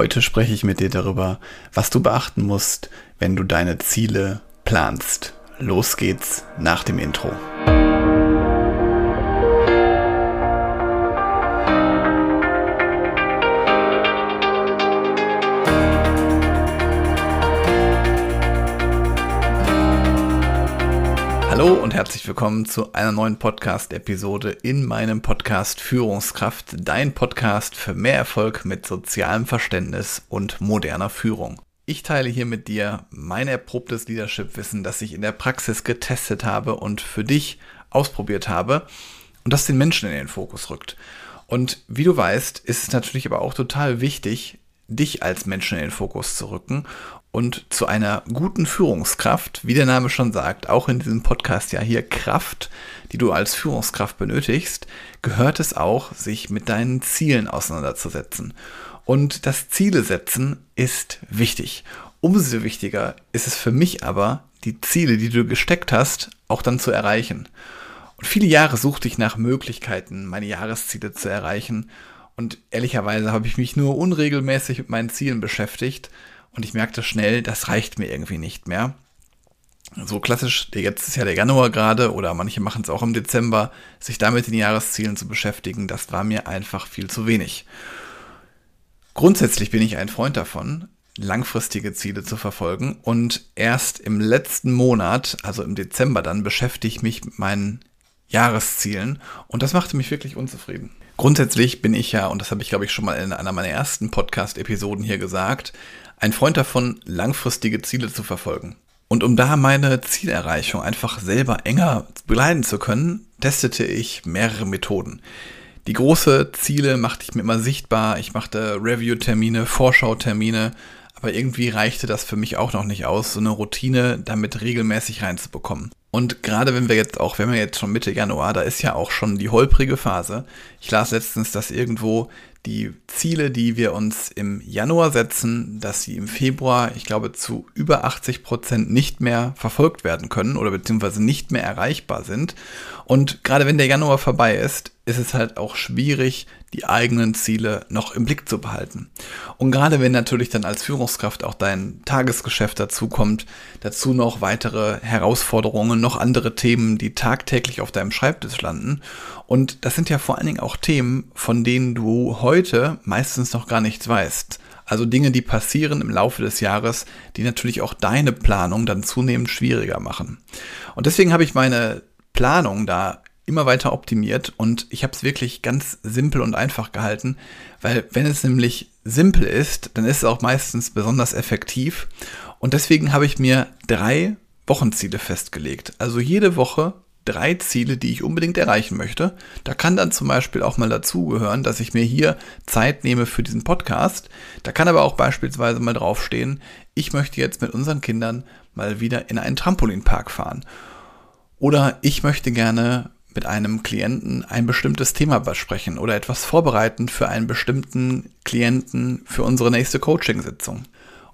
Heute spreche ich mit dir darüber, was du beachten musst, wenn du deine Ziele planst. Los geht's nach dem Intro. Und herzlich willkommen zu einer neuen Podcast-Episode in meinem Podcast Führungskraft, dein Podcast für mehr Erfolg mit sozialem Verständnis und moderner Führung. Ich teile hier mit dir mein erprobtes Leadership-Wissen, das ich in der Praxis getestet habe und für dich ausprobiert habe und das den Menschen in den Fokus rückt. Und wie du weißt, ist es natürlich aber auch total wichtig, dich als Menschen in den Fokus zu rücken und zu einer guten Führungskraft, wie der Name schon sagt, auch in diesem Podcast ja hier Kraft, die du als Führungskraft benötigst, gehört es auch, sich mit deinen Zielen auseinanderzusetzen. Und das Ziele setzen ist wichtig. Umso wichtiger ist es für mich aber, die Ziele, die du gesteckt hast, auch dann zu erreichen. Und viele Jahre suchte ich nach Möglichkeiten, meine Jahresziele zu erreichen. Und ehrlicherweise habe ich mich nur unregelmäßig mit meinen Zielen beschäftigt und ich merkte schnell, das reicht mir irgendwie nicht mehr. So klassisch, jetzt ist ja der Januar gerade oder manche machen es auch im Dezember, sich damit den Jahreszielen zu beschäftigen, das war mir einfach viel zu wenig. Grundsätzlich bin ich ein Freund davon, langfristige Ziele zu verfolgen und erst im letzten Monat, also im Dezember dann, beschäftige ich mich mit meinen Jahreszielen und das machte mich wirklich unzufrieden. Grundsätzlich bin ich ja, und das habe ich glaube ich schon mal in einer meiner ersten Podcast-Episoden hier gesagt, ein Freund davon, langfristige Ziele zu verfolgen. Und um da meine Zielerreichung einfach selber enger begleiten zu können, testete ich mehrere Methoden. Die große Ziele machte ich mir immer sichtbar. Ich machte Review-Termine, Vorschau-Termine, aber irgendwie reichte das für mich auch noch nicht aus, so eine Routine damit regelmäßig reinzubekommen. Und gerade wenn wir jetzt auch, wenn wir jetzt schon Mitte Januar, da ist ja auch schon die holprige Phase. Ich las letztens, dass irgendwo die Ziele, die wir uns im Januar setzen, dass sie im Februar, ich glaube, zu über 80 Prozent nicht mehr verfolgt werden können oder beziehungsweise nicht mehr erreichbar sind. Und gerade wenn der Januar vorbei ist, ist es halt auch schwierig, die eigenen Ziele noch im Blick zu behalten. Und gerade wenn natürlich dann als Führungskraft auch dein Tagesgeschäft dazukommt, dazu noch weitere Herausforderungen, noch andere Themen, die tagtäglich auf deinem Schreibtisch landen. Und das sind ja vor allen Dingen auch Themen, von denen du heute meistens noch gar nichts weißt. Also Dinge, die passieren im Laufe des Jahres, die natürlich auch deine Planung dann zunehmend schwieriger machen. Und deswegen habe ich meine Planung da immer weiter optimiert und ich habe es wirklich ganz simpel und einfach gehalten, weil wenn es nämlich simpel ist, dann ist es auch meistens besonders effektiv und deswegen habe ich mir drei Wochenziele festgelegt. Also jede Woche drei Ziele, die ich unbedingt erreichen möchte. Da kann dann zum Beispiel auch mal dazugehören, dass ich mir hier Zeit nehme für diesen Podcast. Da kann aber auch beispielsweise mal draufstehen, ich möchte jetzt mit unseren Kindern mal wieder in einen Trampolinpark fahren. Oder ich möchte gerne mit einem Klienten ein bestimmtes Thema besprechen oder etwas vorbereiten für einen bestimmten Klienten für unsere nächste Coaching-Sitzung.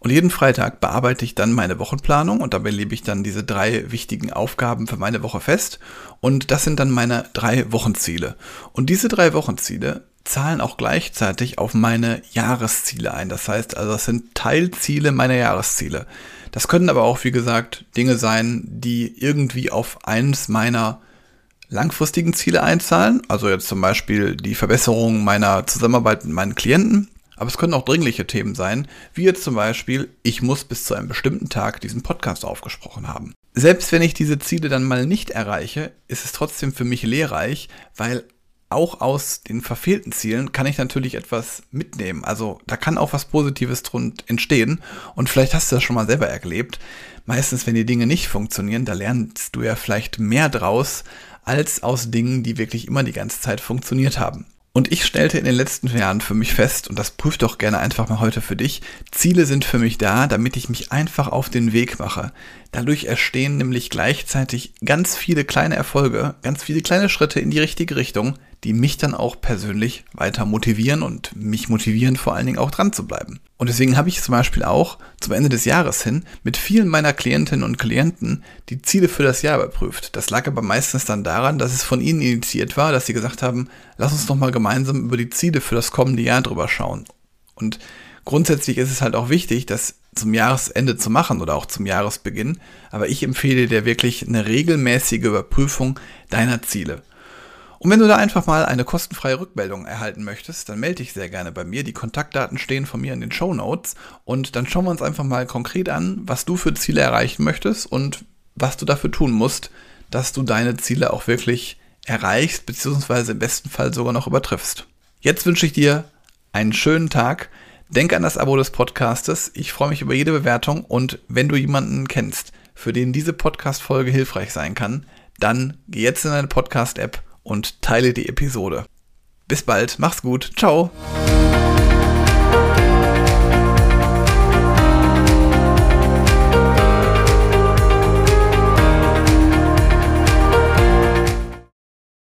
Und jeden Freitag bearbeite ich dann meine Wochenplanung und dabei lebe ich dann diese drei wichtigen Aufgaben für meine Woche fest. Und das sind dann meine drei Wochenziele. Und diese drei Wochenziele zahlen auch gleichzeitig auf meine Jahresziele ein. Das heißt also, das sind Teilziele meiner Jahresziele. Das können aber auch, wie gesagt, Dinge sein, die irgendwie auf eins meiner langfristigen Ziele einzahlen. Also jetzt zum Beispiel die Verbesserung meiner Zusammenarbeit mit meinen Klienten. Aber es können auch dringliche Themen sein, wie jetzt zum Beispiel, ich muss bis zu einem bestimmten Tag diesen Podcast aufgesprochen haben. Selbst wenn ich diese Ziele dann mal nicht erreiche, ist es trotzdem für mich lehrreich, weil auch aus den verfehlten Zielen kann ich natürlich etwas mitnehmen. Also da kann auch was Positives drin entstehen. Und vielleicht hast du das schon mal selber erlebt. Meistens, wenn die Dinge nicht funktionieren, da lernst du ja vielleicht mehr draus, als aus Dingen, die wirklich immer die ganze Zeit funktioniert haben. Und ich stellte in den letzten Jahren für mich fest, und das prüft doch gerne einfach mal heute für dich, Ziele sind für mich da, damit ich mich einfach auf den Weg mache. Dadurch entstehen nämlich gleichzeitig ganz viele kleine Erfolge, ganz viele kleine Schritte in die richtige Richtung, die mich dann auch persönlich weiter motivieren und mich motivieren, vor allen Dingen auch dran zu bleiben. Und deswegen habe ich zum Beispiel auch zum Ende des Jahres hin mit vielen meiner Klientinnen und Klienten die Ziele für das Jahr überprüft. Das lag aber meistens dann daran, dass es von ihnen initiiert war, dass sie gesagt haben, lass uns doch mal gemeinsam über die Ziele für das kommende Jahr drüber schauen. Und Grundsätzlich ist es halt auch wichtig, das zum Jahresende zu machen oder auch zum Jahresbeginn. Aber ich empfehle dir wirklich eine regelmäßige Überprüfung deiner Ziele. Und wenn du da einfach mal eine kostenfreie Rückmeldung erhalten möchtest, dann melde dich sehr gerne bei mir. Die Kontaktdaten stehen von mir in den Show Notes und dann schauen wir uns einfach mal konkret an, was du für Ziele erreichen möchtest und was du dafür tun musst, dass du deine Ziele auch wirklich erreichst, beziehungsweise im besten Fall sogar noch übertriffst. Jetzt wünsche ich dir einen schönen Tag. Denk an das Abo des Podcastes. Ich freue mich über jede Bewertung und wenn du jemanden kennst, für den diese Podcast-Folge hilfreich sein kann, dann geh jetzt in deine Podcast-App und teile die Episode. Bis bald, mach's gut, ciao!